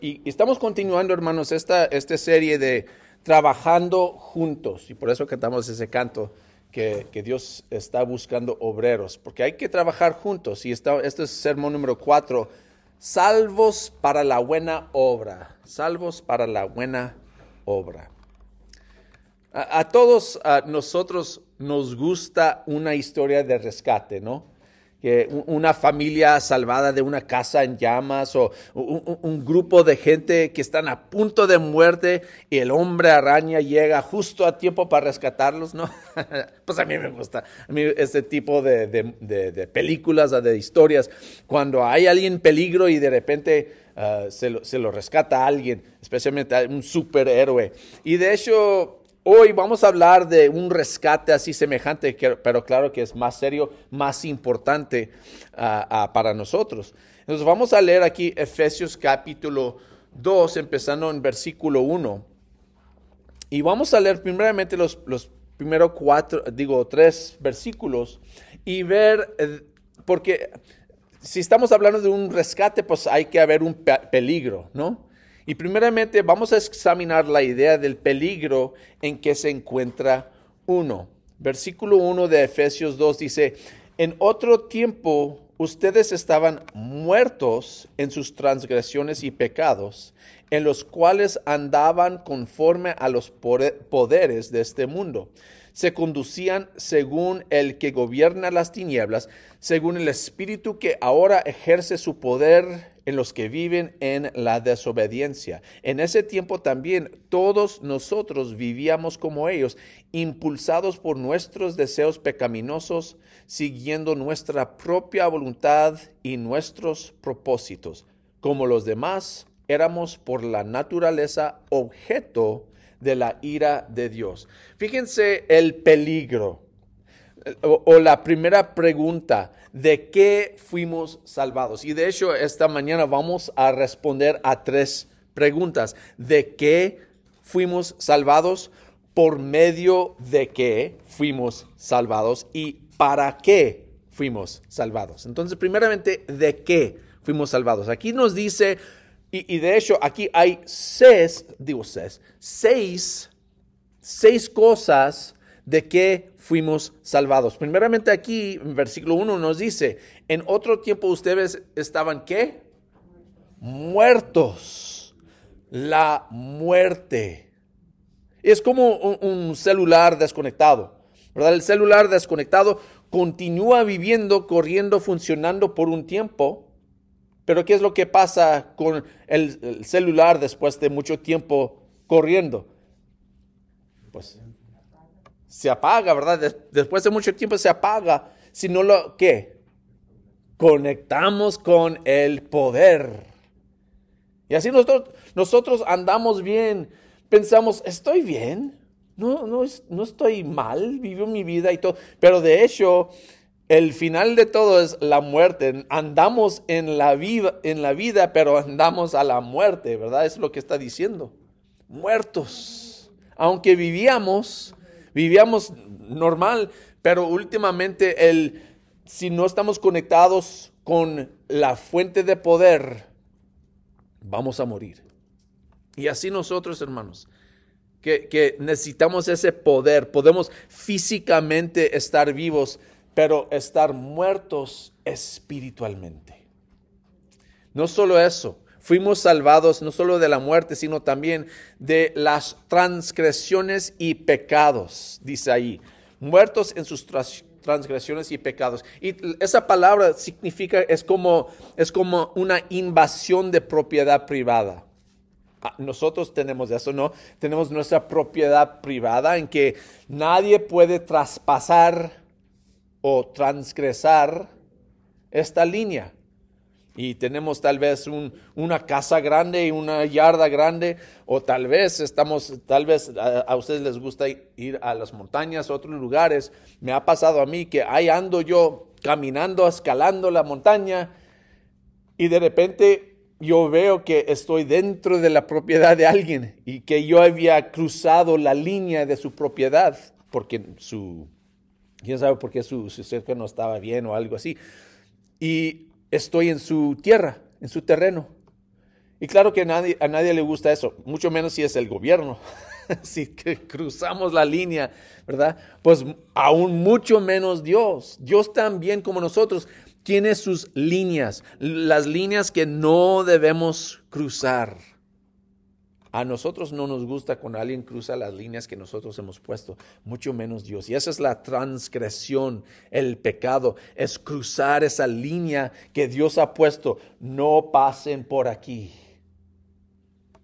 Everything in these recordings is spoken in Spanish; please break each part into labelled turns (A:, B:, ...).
A: y, estamos continuando, hermanos, esta, serie de trabajando juntos. Y por eso cantamos ese canto, que, Dios está buscando obreros, porque hay que trabajar juntos. Y está, este es sermón número cuatro, salvos para la buena obra, salvos para la buena obra. A, todos a nosotros nos gusta una historia de rescate, ¿no? Una familia salvada de una casa en llamas o un, grupo de gente que están a punto de muerte y el hombre araña llega justo a tiempo para rescatarlos, ¿no? pues a mí me gusta, a mí este tipo de, de, películas, de historias, cuando hay alguien en peligro y de repente ah, se, lo, se lo rescata a alguien, especialmente un superhéroe. Y de hecho, Hoy vamos a hablar de un rescate así semejante, pero claro que es más serio, más importante ah, ah, para nosotros. Entonces vamos a leer aquí Efesios capítulo 2, empezando en versículo 1. Y vamos a leer primeramente los, primeros cuatro, digo, tres versículos y ver, eh, porque si estamos hablando de un rescate, pues hay que haber un peligro, ¿no? Y primeramente vamos a examinar la idea del peligro en que se encuentra uno. Versículo 1 de Efesios 2 dice, en otro tiempo ustedes estaban muertos en sus transgresiones y pecados, en los cuales andaban conforme a los poderes de este mundo. Se conducían según el que gobierna las tinieblas, según el espíritu que ahora ejerce su poder en los que viven en la desobediencia. En ese tiempo también todos nosotros vivíamos como ellos, impulsados por nuestros deseos pecaminosos, siguiendo nuestra propia voluntad y nuestros propósitos. Como los demás, éramos por la naturaleza objeto de la ira de Dios. Fíjense el peligro o, la primera pregunta, ¿de qué fuimos salvados? Y de hecho, esta mañana vamos a responder a tres preguntas. ¿De qué fuimos salvados? ¿Por medio de qué fuimos salvados? ¿Y para qué fuimos salvados? Entonces, primeramente, ¿de qué fuimos salvados? Aquí nos dice, y, de hecho, aquí hay seis, digo seis, seis, seis cosas de qué fuimos salvados. Primeramente aquí, en versículo 1 nos dice, en otro tiempo ustedes estaban qué? Muertos. La muerte. Es como un, celular desconectado, ¿verdad? El celular desconectado continúa viviendo, corriendo, funcionando por un tiempo, pero ¿qué es lo que pasa con el celular después de mucho tiempo corriendo? Pues se apaga, ¿verdad? Después de mucho tiempo se apaga. Si no lo, ¿qué? Conectamos con el poder. Y así nosotros, nosotros andamos bien. Pensamos, estoy bien. No, no, no estoy mal. Vivo mi vida y todo. Pero de hecho, el final de todo es la muerte. Andamos en la vida, en la vida, pero andamos a la muerte, ¿verdad? Es lo que está diciendo. Muertos. Aunque vivíamos, vivíamos normal, pero últimamente el, si no estamos conectados con la fuente de poder, vamos a morir. Y así nosotros, hermanos, que, que necesitamos ese poder, podemos físicamente estar vivos, pero estar muertos espiritualmente. No solo eso, fuimos salvados no solo de la muerte, sino también de las transgresiones y pecados, dice ahí, muertos en sus transgresiones y pecados. Y esa palabra significa, es como, es como una invasión de propiedad privada. Ah, nosotros tenemos eso, ¿no? Tenemos nuestra propiedad privada en que nadie puede traspasar o transgresar esta línea y tenemos tal vez una casa grande y una yarda grande, o tal vez estamos, tal vez a, ustedes les gusta ir a las montañas, a otros lugares. Me ha pasado a mí que ahí ando yo caminando, escalando la montaña, y de repente yo veo que estoy dentro de la propiedad de alguien y que yo había cruzado la línea de su propiedad, porque su, quién sabe por qué su, su cerca no estaba bien o algo así. Y estoy en su tierra, en su terreno. Y claro que a nadie, a nadie le gusta eso, mucho menos si es el gobierno. si cruzamos la línea, ¿verdad? Pues aún mucho menos Dios. Dios también como nosotros tiene sus líneas, las líneas que no debemos cruzar. A nosotros no nos gusta cuando alguien cruza las líneas que nosotros hemos puesto, mucho menos Dios. Y esa es la transgresión, el pecado, es cruzar esa línea que Dios ha puesto. No pasen por aquí.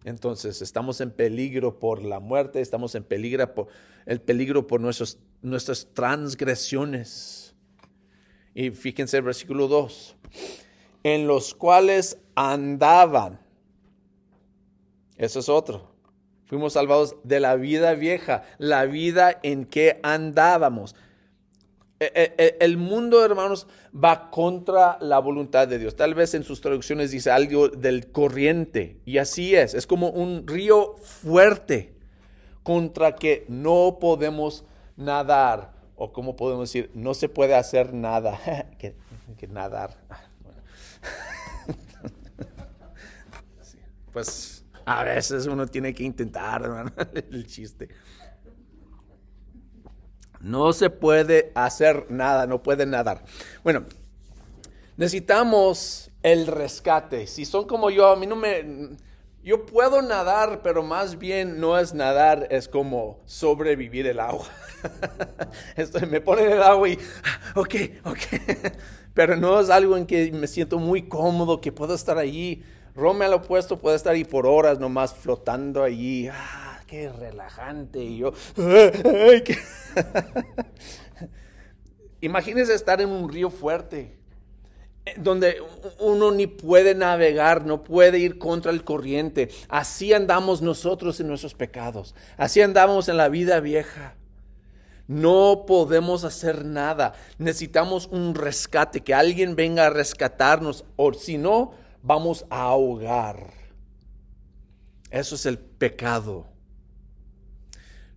A: Entonces estamos en peligro por la muerte, estamos en peligro por el peligro por nuestros, nuestras transgresiones. Y fíjense el versículo 2, en los cuales andaban eso es otro. Fuimos salvados de la vida vieja, la vida en que andábamos. E, e, e, el mundo, hermanos, va contra la voluntad de Dios. Tal vez en sus traducciones dice algo del corriente. Y así es. Es como un río fuerte contra que no podemos nadar. O como podemos decir, no se puede hacer nada. que, nadar. Ah, pues a veces uno tiene que intentar, hermano, el chiste. No se puede hacer nada, no puede nadar. Bueno, necesitamos el rescate. Si son como yo, a mí no me... Yo puedo nadar, pero más bien no es nadar, es como sobrevivir el agua. Me ponen el agua y, ok, ok. Pero no es algo en que me siento muy cómodo, que puedo estar allí Rome al opuesto puede estar ahí por horas nomás flotando allí. ¡Ah, qué relajante! Y yo, ¡ay, estar en un río fuerte, eh, donde uno ni puede navegar, no puede ir contra el corriente. Así andamos nosotros en nuestros pecados. Así andamos en la vida vieja. No podemos hacer nada. Necesitamos un rescate, que alguien venga a rescatarnos. O si no, vamos a ahogar. Eso es el pecado.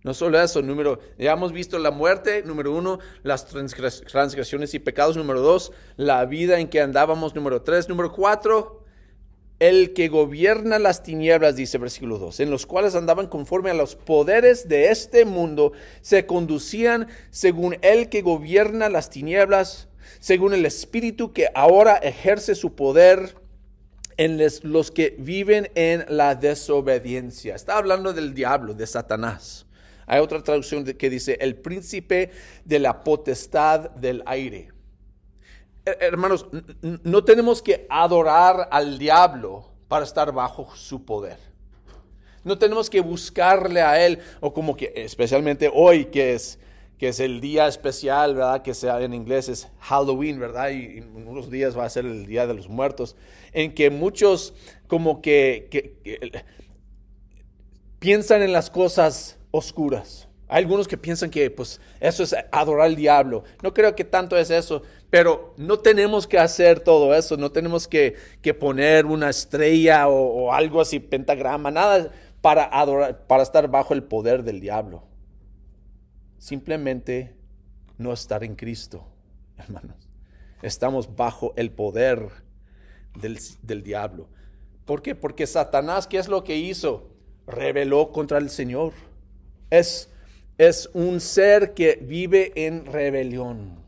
A: No solo eso, número, ya hemos visto la muerte, número uno, las transgresiones y pecados, número dos, la vida en que andábamos, número tres, número cuatro, el que gobierna las tinieblas, dice versículo 2, en los cuales andaban conforme a los poderes de este mundo, se conducían según el que gobierna las tinieblas, según el espíritu que ahora ejerce su poder en los que viven en la desobediencia. Está hablando del diablo, de Satanás. Hay otra traducción que dice el príncipe de la potestad del aire. Hermanos, no tenemos que adorar al diablo para estar bajo su poder. No tenemos que buscarle a él, o como que especialmente hoy que es que es el día especial, ¿verdad? Que sea en inglés es Halloween, ¿verdad? Y unos días va a ser el Día de los Muertos, en que muchos como que, piensan en las cosas oscuras. Hay algunos que piensan que pues eso es adorar al diablo. No creo que tanto es eso, pero no tenemos que hacer todo eso, no tenemos que, poner una estrella o, o, algo así, pentagrama, nada para adorar, para estar bajo el poder del diablo simplemente no estar en Cristo, hermanos. Estamos bajo el poder del, diablo. ¿Por qué? Porque Satanás, ¿qué es lo que hizo? Rebeló contra el Señor. Es, es un ser que vive en rebelión.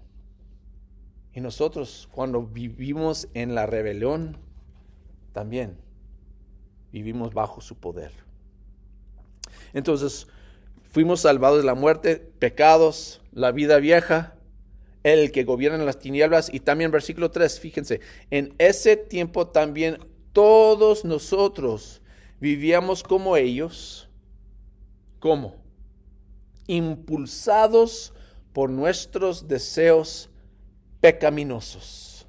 A: Y nosotros cuando vivimos en la rebelión, también vivimos bajo su poder. Entonces, Fuimos salvados de la muerte, pecados, la vida vieja, el que gobierna las tinieblas. Y también versículo 3, fíjense, en ese tiempo también todos nosotros vivíamos como ellos. ¿Cómo? Impulsados por nuestros deseos pecaminosos.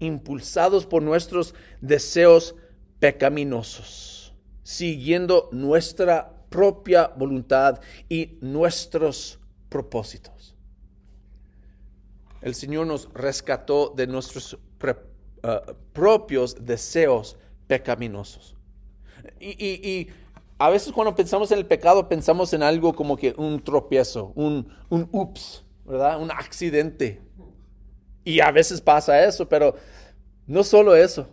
A: Impulsados por nuestros deseos pecaminosos. Siguiendo nuestra propia voluntad y nuestros propósitos. El Señor nos rescató de nuestros eh, propios deseos pecaminosos. Y, a veces cuando pensamos en el pecado pensamos en algo como que un tropiezo, un, un ups, ¿verdad? Un accidente. Y a veces pasa eso, pero no solo eso.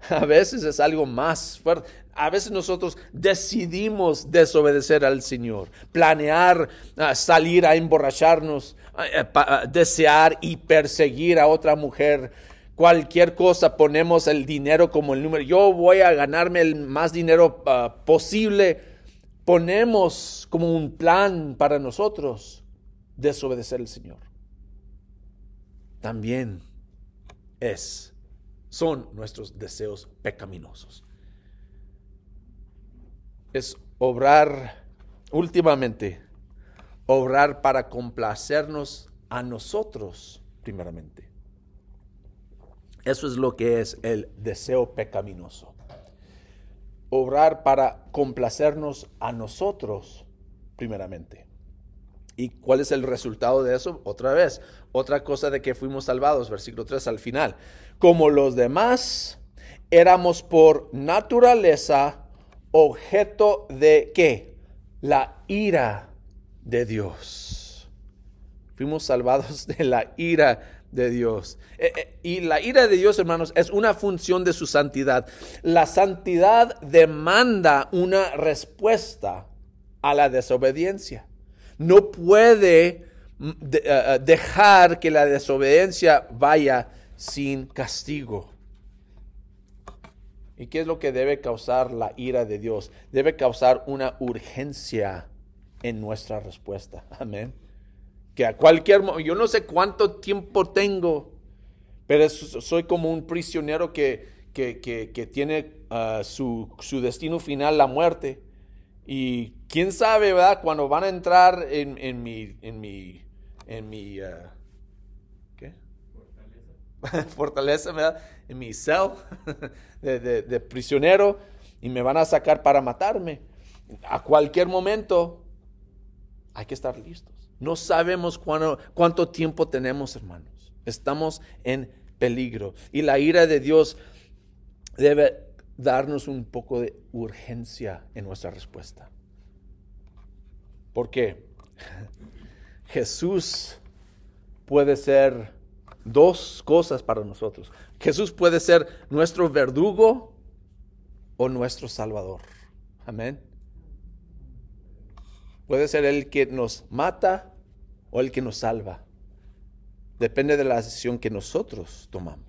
A: A veces es algo más fuerte. A veces nosotros decidimos desobedecer al Señor, planear ah, salir a emborracharnos, ah, eh, ah, desear y perseguir a otra mujer. Cualquier cosa ponemos el dinero como el número. Yo voy a ganarme el más dinero posible. Ponemos como un plan para nosotros desobedecer al Señor. También es, son nuestros deseos pecaminosos es obrar últimamente, obrar para complacernos a nosotros primeramente. Eso es lo que es el deseo pecaminoso. Obrar para complacernos a nosotros primeramente. ¿Y cuál es el resultado de eso? Otra vez, otra cosa de que fuimos salvados, versículo 3 al final. Como los demás, éramos por naturaleza objeto de qué? La ira de Dios. Fuimos salvados de la ira de Dios. Eh, eh, y la ira de Dios, hermanos, es una función de su santidad. La santidad demanda una respuesta a la desobediencia. No puede mm, eh, dejar que la desobediencia vaya sin castigo. ¿Y qué es lo que debe causar la ira de Dios? Debe causar una urgencia en nuestra respuesta. Amén. Que a cualquier momento, yo no sé cuánto tiempo tengo, pero soy como un prisionero que, que, tiene ah, su, destino final, la muerte. Y quién sabe, ¿verdad? Cuando van a entrar en, en mi, en mi, en mi, ah. Fortaleza. Fortaleza, ¿verdad? En mi cel. de, prisionero y me van a sacar para matarme. A cualquier momento hay que estar listos. No sabemos cuánto tiempo tenemos, hermanos. Estamos en peligro. Y la ira de Dios debe darnos un poco de urgencia en nuestra respuesta. ¿Por qué? Jesús puede ser dos cosas para nosotros. Jesús puede ser nuestro verdugo o nuestro salvador. Amén. Puede ser el que nos mata o el que nos salva. Depende de la decisión que nosotros tomamos.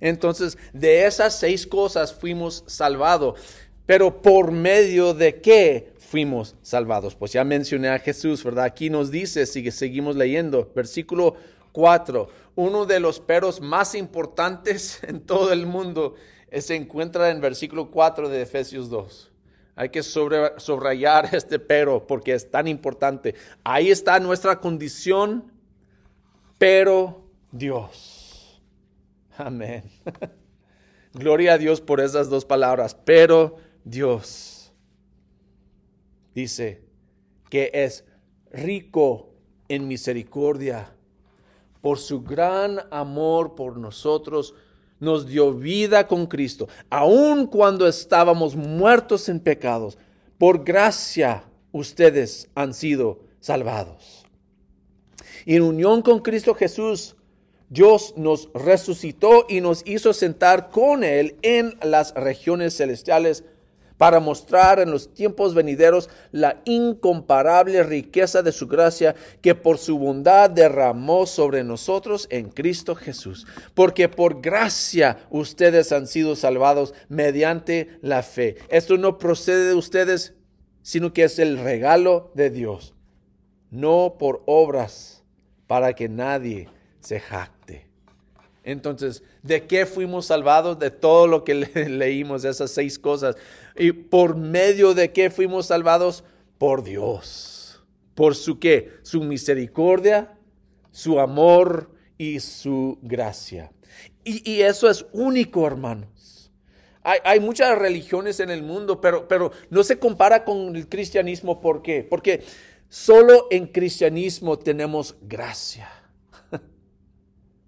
A: Entonces, de esas seis cosas fuimos salvados. Pero por medio de qué fuimos salvados? Pues ya mencioné a Jesús, ¿verdad? Aquí nos dice, sigue, seguimos leyendo, versículo 4. Uno de los peros más importantes en todo el mundo se encuentra en versículo 4 de Efesios 2. Hay que subrayar este pero porque es tan importante. Ahí está nuestra condición, pero Dios. Amén. Gloria a Dios por esas dos palabras, pero Dios. Dice que es rico en misericordia por su gran amor por nosotros, nos dio vida con Cristo, aun cuando estábamos muertos en pecados. Por gracia ustedes han sido salvados. Y en unión con Cristo Jesús, Dios nos resucitó y nos hizo sentar con Él en las regiones celestiales para mostrar en los tiempos venideros la incomparable riqueza de su gracia que por su bondad derramó sobre nosotros en Cristo Jesús. Porque por gracia ustedes han sido salvados mediante la fe. Esto no procede de ustedes, sino que es el regalo de Dios, no por obras, para que nadie se jacte. Entonces, ¿de qué fuimos salvados? De todo lo que leímos, de esas seis cosas. ¿Y por medio de qué fuimos salvados? Por Dios. ¿Por su qué? Su misericordia, su amor y su gracia. Y, eso es único, hermanos. Hay, muchas religiones en el mundo, pero, pero no se compara con el cristianismo. ¿Por qué? Porque solo en cristianismo tenemos gracia.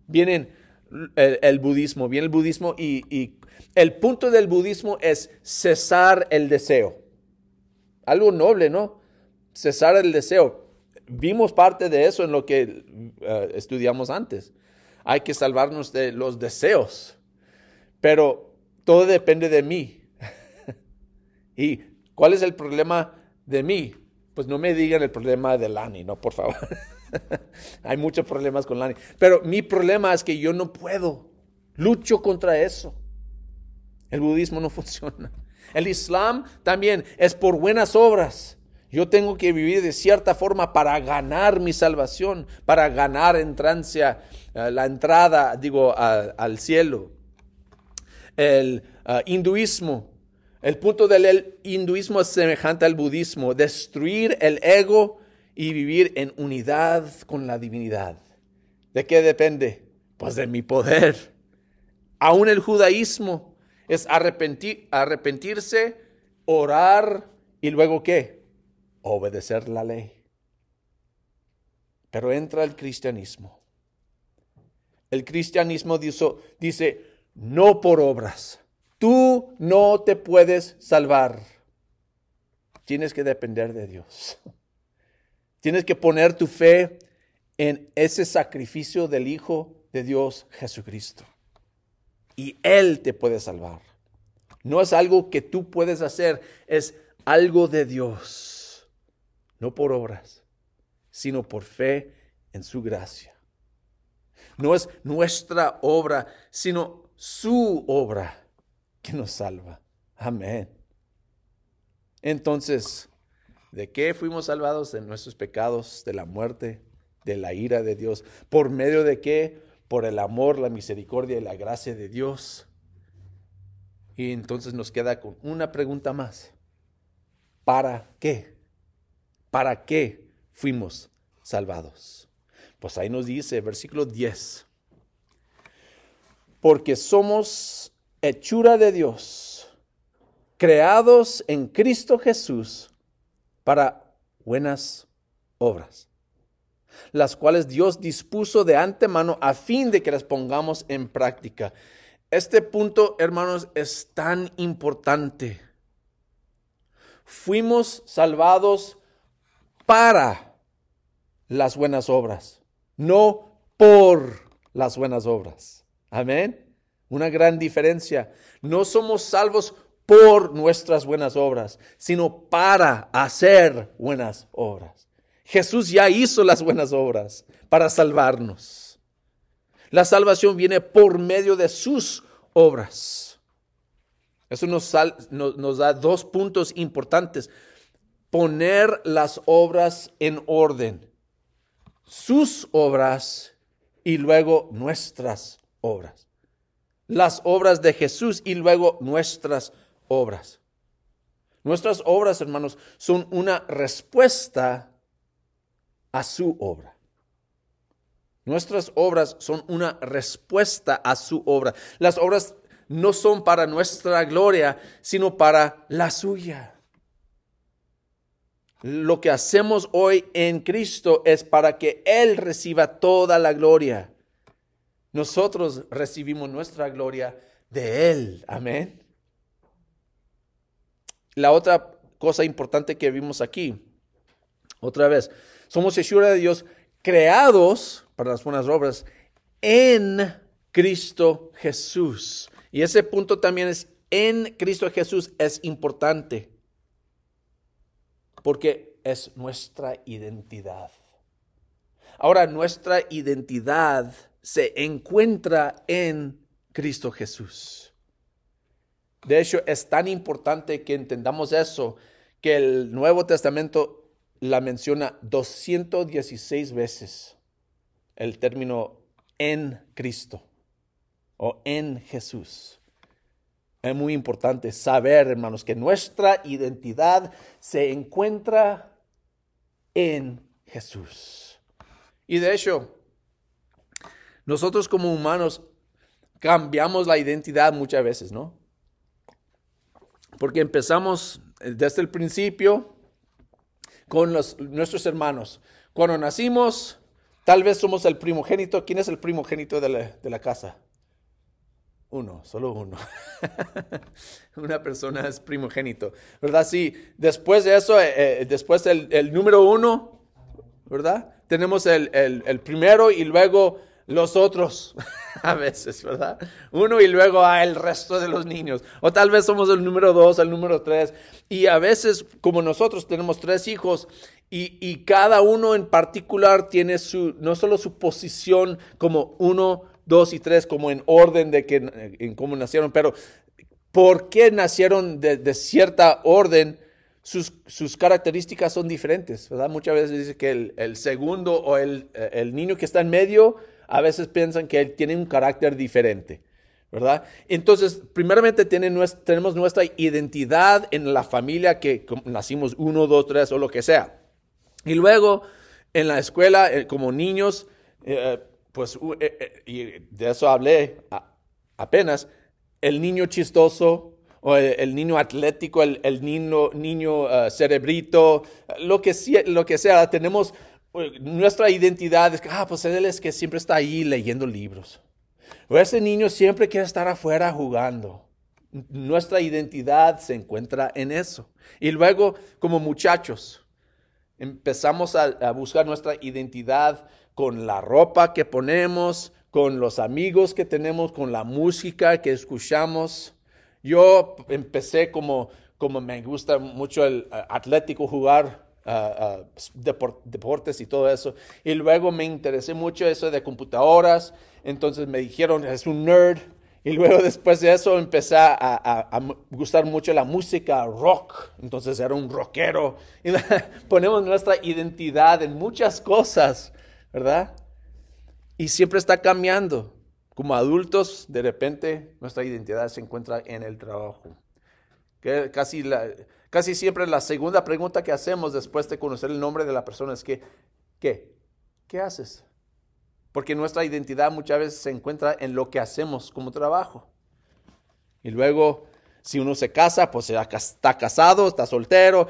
A: Vienen el, budismo, viene el budismo y, el punto del budismo es cesar el deseo. Algo noble, ¿no? Cesar el deseo. Vimos parte de eso en lo que eh, estudiamos antes. Hay que salvarnos de los deseos. pero todo depende de mí. ¿Y cuál es el problema de mí? Pues no me digan el problema de Lani, no, por favor. Hay muchos problemas con Lani. Pero mi problema es que yo no puedo. Lucho contra eso. El budismo no funciona. El Islam también es por buenas obras. Yo tengo que vivir de cierta forma para ganar mi salvación, para ganar entrancia, eh, la entrada, digo, al cielo. El eh, hinduismo, el punto del hinduismo es semejante al budismo, destruir el ego y vivir en unidad con la divinidad. ¿De qué depende? Pues de mi poder. Aún el judaísmo es arrepentir, arrepentirse, orar y luego qué? obedecer la ley. Pero entra el cristianismo. El cristianismo dice, dice, no por obras. Tú no te puedes salvar. Tienes que depender de Dios. Tienes que poner tu fe en ese sacrificio del Hijo de Dios Jesucristo. Y Él te puede salvar. No es algo que tú puedes hacer, es algo de Dios no por obras, sino por fe en su gracia. No es nuestra obra, sino su obra que nos salva. Amén. Entonces, ¿de qué fuimos salvados? De nuestros pecados, de la muerte, de la ira de Dios. ¿Por medio de qué? Por el amor, la misericordia y la gracia de Dios. Y entonces nos queda con una pregunta más. ¿Para qué? ¿Para qué fuimos salvados? Pues ahí nos dice, versículo 10, porque somos hechura de Dios, creados en Cristo Jesús para buenas obras, las cuales Dios dispuso de antemano a fin de que las pongamos en práctica. Este punto, hermanos, es tan importante. Fuimos salvados para las buenas obras, no por las buenas obras. Amén. Una gran diferencia. No somos salvos por nuestras buenas obras, sino para hacer buenas obras. Jesús ya hizo las buenas obras para salvarnos. La salvación viene por medio de sus obras. Eso nos, da dos puntos importantes poner las obras en orden. Sus obras y luego nuestras obras. Las obras de Jesús y luego nuestras obras. Nuestras obras, hermanos, son una respuesta a su obra. Nuestras obras son una respuesta a su obra. Las obras no son para nuestra gloria, sino para la suya lo que hacemos hoy en Cristo es para que Él reciba toda la gloria. Nosotros recibimos nuestra gloria de Él. Amén. La otra cosa importante que vimos aquí, otra vez, somos hechura de Dios creados para las buenas obras en Cristo Jesús. Y ese punto también es en Cristo Jesús es importante porque es nuestra identidad. Ahora nuestra identidad se encuentra en Cristo Jesús. De hecho, es tan importante que entendamos eso que el Nuevo Testamento la menciona 216 veces el término en Cristo o en Jesús. Es muy importante saber, hermanos, que nuestra identidad se encuentra en Jesús. Y de hecho, nosotros como humanos cambiamos la identidad muchas veces, ¿no? Porque empezamos desde el principio con nuestros hermanos. Cuando nacimos, tal vez somos el primogénito. ¿Quién es el primogénito de la, de la casa? Uno, solo uno. Una persona es primogénito, ¿verdad? Sí, después de eso, eh, eh, después el, el, número uno, ¿verdad? Tenemos el, el, primero y luego los otros, a veces, ¿verdad? Uno y luego a el resto de los niños. O tal vez somos el número dos, el número tres. Y a veces, como nosotros tenemos tres hijos y, cada uno en particular tiene su, no solo su posición como uno, dos y tres, como en orden de que, en cómo nacieron, pero por qué nacieron de, cierta orden. Sus, sus, características son diferentes, ¿verdad? Muchas veces dice que el, el segundo o el, el, niño que está en medio a veces piensan que él tiene un carácter diferente, ¿verdad? Entonces, primeramente tenemos nuestra identidad en la familia que nacimos uno, dos, tres o lo que sea. Y luego, en la escuela, eh, como niños, eh, pues, eh, y de eso hablé apenas, el niño chistoso, o el, niño atlético, el, niño, niño cerebrito, lo que, lo que sea, tenemos nuestra identidad es que, ah, pues él es que siempre está ahí leyendo libros. O ese niño siempre quiere estar afuera jugando. Nuestra identidad se encuentra en eso. Y luego, como muchachos, empezamos a, buscar nuestra identidad con la ropa que ponemos, con los amigos que tenemos, con la música que escuchamos. Yo empecé como, como me gusta mucho el atlético jugar deportes y todo eso. Y luego me interesé mucho eso de computadoras. Entonces me dijeron, es un nerd. Y luego después de eso empecé a, gustar mucho la música rock. Entonces era un rockero. Ponemos nuestra identidad en muchas cosas, ¿verdad? Y siempre está cambiando. Como adultos, de repente nuestra identidad se encuentra en el trabajo. Que casi la, Casi siempre la segunda pregunta que hacemos después de conocer el nombre de la persona es que, ¿qué? ¿Qué haces? Porque nuestra identidad muchas veces se encuentra en lo que hacemos como trabajo. Y luego, si uno se casa, pues está casado, está soltero,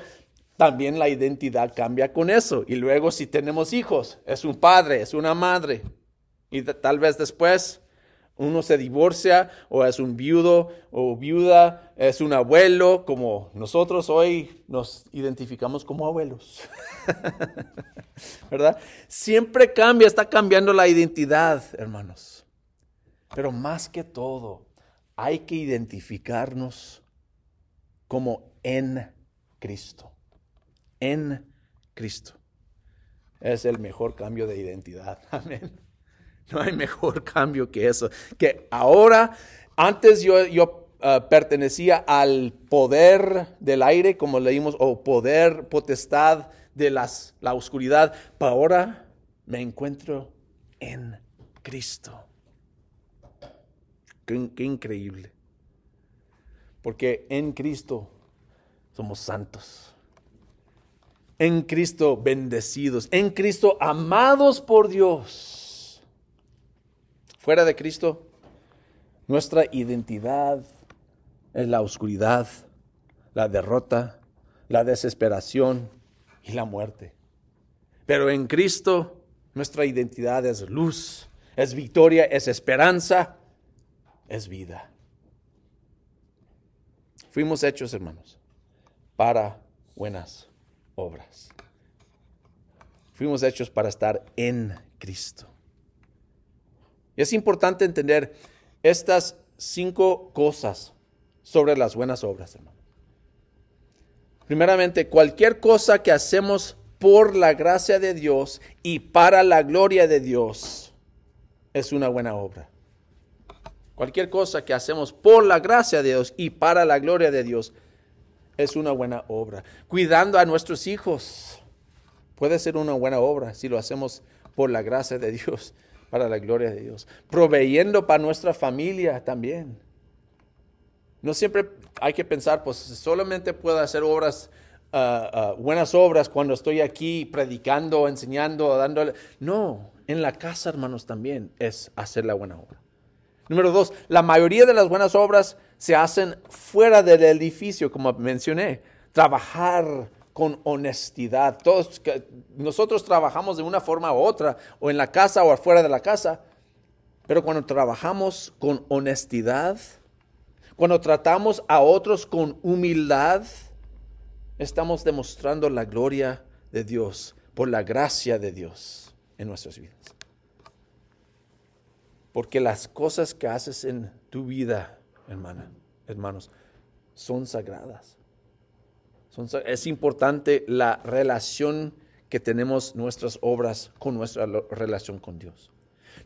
A: también la identidad cambia con eso. Y luego si tenemos hijos, es un padre, es una madre. Y tal vez después uno se divorcia o es un viudo o viuda, es un abuelo, como nosotros hoy nos identificamos como abuelos. ¿Verdad? Siempre cambia, está cambiando la identidad, hermanos. Pero más que todo, hay que identificarnos como en Cristo. En Cristo. Es el mejor cambio de identidad. Amén. No hay mejor cambio que eso. Que ahora, antes yo, yo ah, pertenecía al poder del aire, como leímos, o poder, potestad de las, la oscuridad. Pero ahora me encuentro en Cristo. Qué increíble. Porque en Cristo somos santos. En Cristo bendecidos. En Cristo amados por Dios Fuera de Cristo, nuestra identidad es la oscuridad, la derrota, la desesperación y la muerte. Pero en Cristo, nuestra identidad es luz, es victoria, es esperanza, es vida. Fuimos hechos, hermanos, para buenas obras. Fuimos hechos para estar en Cristo. Y es importante entender estas cinco cosas sobre las buenas obras, hermano. Primeramente, cualquier cosa que hacemos por la gracia de Dios y para la gloria de Dios es una buena obra. Cualquier cosa que hacemos por la gracia de Dios y para la gloria de Dios es una buena obra. Cuidando a nuestros hijos puede ser una buena obra si lo hacemos por la gracia de Dios para la gloria de Dios. Proveyendo para nuestra familia también. No siempre hay que pensar, pues solamente puedo hacer obras, ah, ah, buenas obras cuando estoy aquí predicando, enseñando, dándole. No, en la casa, hermanos, también es hacer la buena obra. Número dos, la mayoría de las buenas obras se hacen fuera del edificio, como mencioné. Trabajar con honestidad. Todos, nosotros trabajamos de una forma u otra, o en la casa o afuera de la casa, pero cuando trabajamos con honestidad, cuando tratamos a otros con humildad, estamos demostrando la gloria de Dios por la gracia de Dios en nuestras vidas. Porque las cosas que haces en tu vida, hermana, hermanos, son sagradas. Es importante la relación que tenemos nuestras obras con nuestra relación con Dios.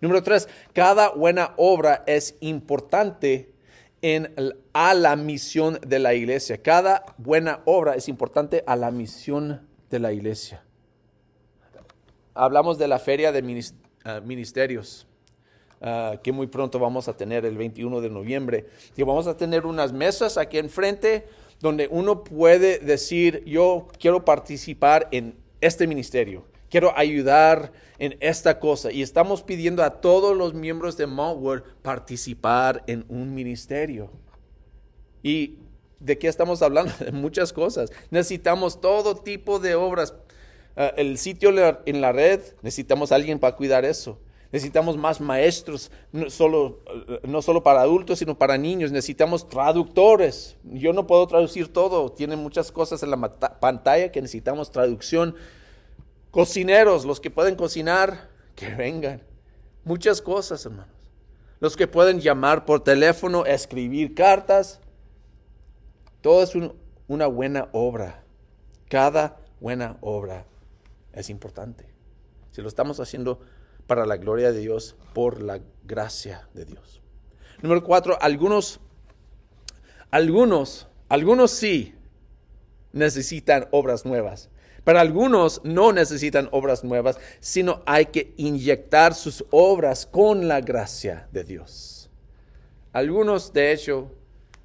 A: Número tres, cada buena obra es importante en, a la misión de la iglesia. Cada buena obra es importante a la misión de la iglesia. Hablamos de la feria de ah, ministerios. Ah, que muy pronto vamos a tener el 21 de noviembre. Y vamos a tener unas mesas aquí enfrente donde uno puede decir, yo quiero participar en este ministerio, quiero ayudar en esta cosa. Y estamos pidiendo a todos los miembros de Mount participar en un ministerio. ¿Y de qué estamos hablando? De muchas cosas. Necesitamos todo tipo de obras. Ah, el sitio en la red, necesitamos alguien para cuidar eso. Necesitamos más maestros, no solo, no solo para adultos, sino para niños. Necesitamos traductores. Yo no puedo traducir todo. Tienen muchas cosas en la pantalla que necesitamos traducción. Cocineros, los que pueden cocinar, que vengan. Muchas cosas, hermanos. Los que pueden llamar por teléfono, escribir cartas. Todo es una buena obra. Cada buena obra es importante. Si lo estamos haciendo para la gloria de Dios, por la gracia de Dios. Número cuatro, algunos, algunos, algunos sí necesitan obras nuevas. Pero algunos no necesitan obras nuevas, sino hay que inyectar sus obras con la gracia de Dios. Algunos, de hecho,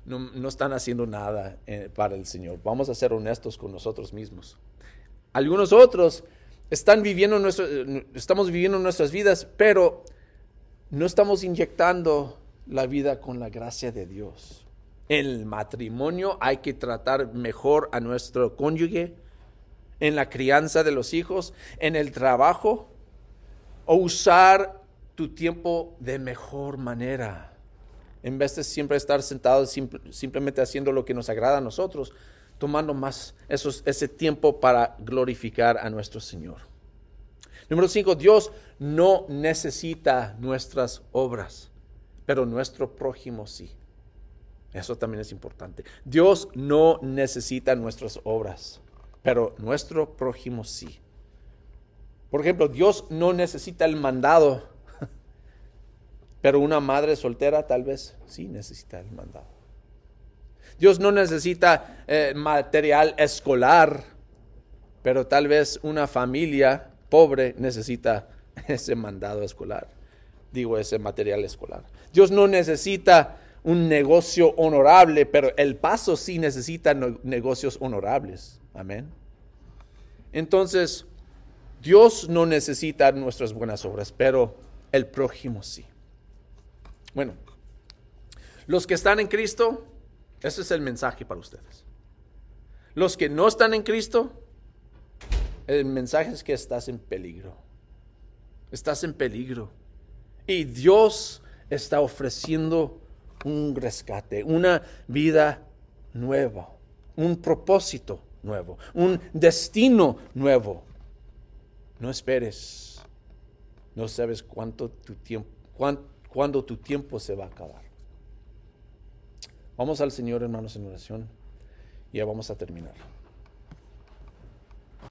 A: no, están haciendo nada eh, para el Señor. Vamos a ser honestos con nosotros mismos. Algunos otros están viviendo estamos viviendo nuestras vidas, pero no estamos inyectando la vida con la gracia de Dios. En el matrimonio hay que tratar mejor a nuestro cónyuge, en la crianza de los hijos, en el trabajo, o usar tu tiempo de mejor manera. En vez de siempre estar sentados simplemente haciendo lo que nos agrada a nosotros, tomando más ese tiempo para glorificar a nuestro Señor. Número cinco, Dios no necesita nuestras obras, pero nuestro prójimo sí. Eso también es importante. Dios no necesita nuestras obras, pero nuestro prójimo sí. Por ejemplo, Dios no necesita el mandado, pero una madre soltera tal vez sí necesita el mandado. Dios no necesita eh, material escolar, pero tal vez una familia pobre necesita ese mandado escolar, digo ese material escolar. Dios no necesita un negocio honorable, pero el paso sí necesita negocios honorables. Amén. Entonces, Dios no necesita nuestras buenas obras, pero el prójimo sí. Bueno, los que están en Cristo, ese es el mensaje para ustedes. Los que no están en Cristo, el mensaje es que estás en peligro. Estás en peligro. Y Dios está ofreciendo un rescate, una vida nueva, un propósito nuevo, un destino nuevo. No esperes. No sabes cuánto tu tiempo, cuándo tu tiempo se va a acabar. Vamos al Señor, hermanos, en oración y ya vamos a terminar.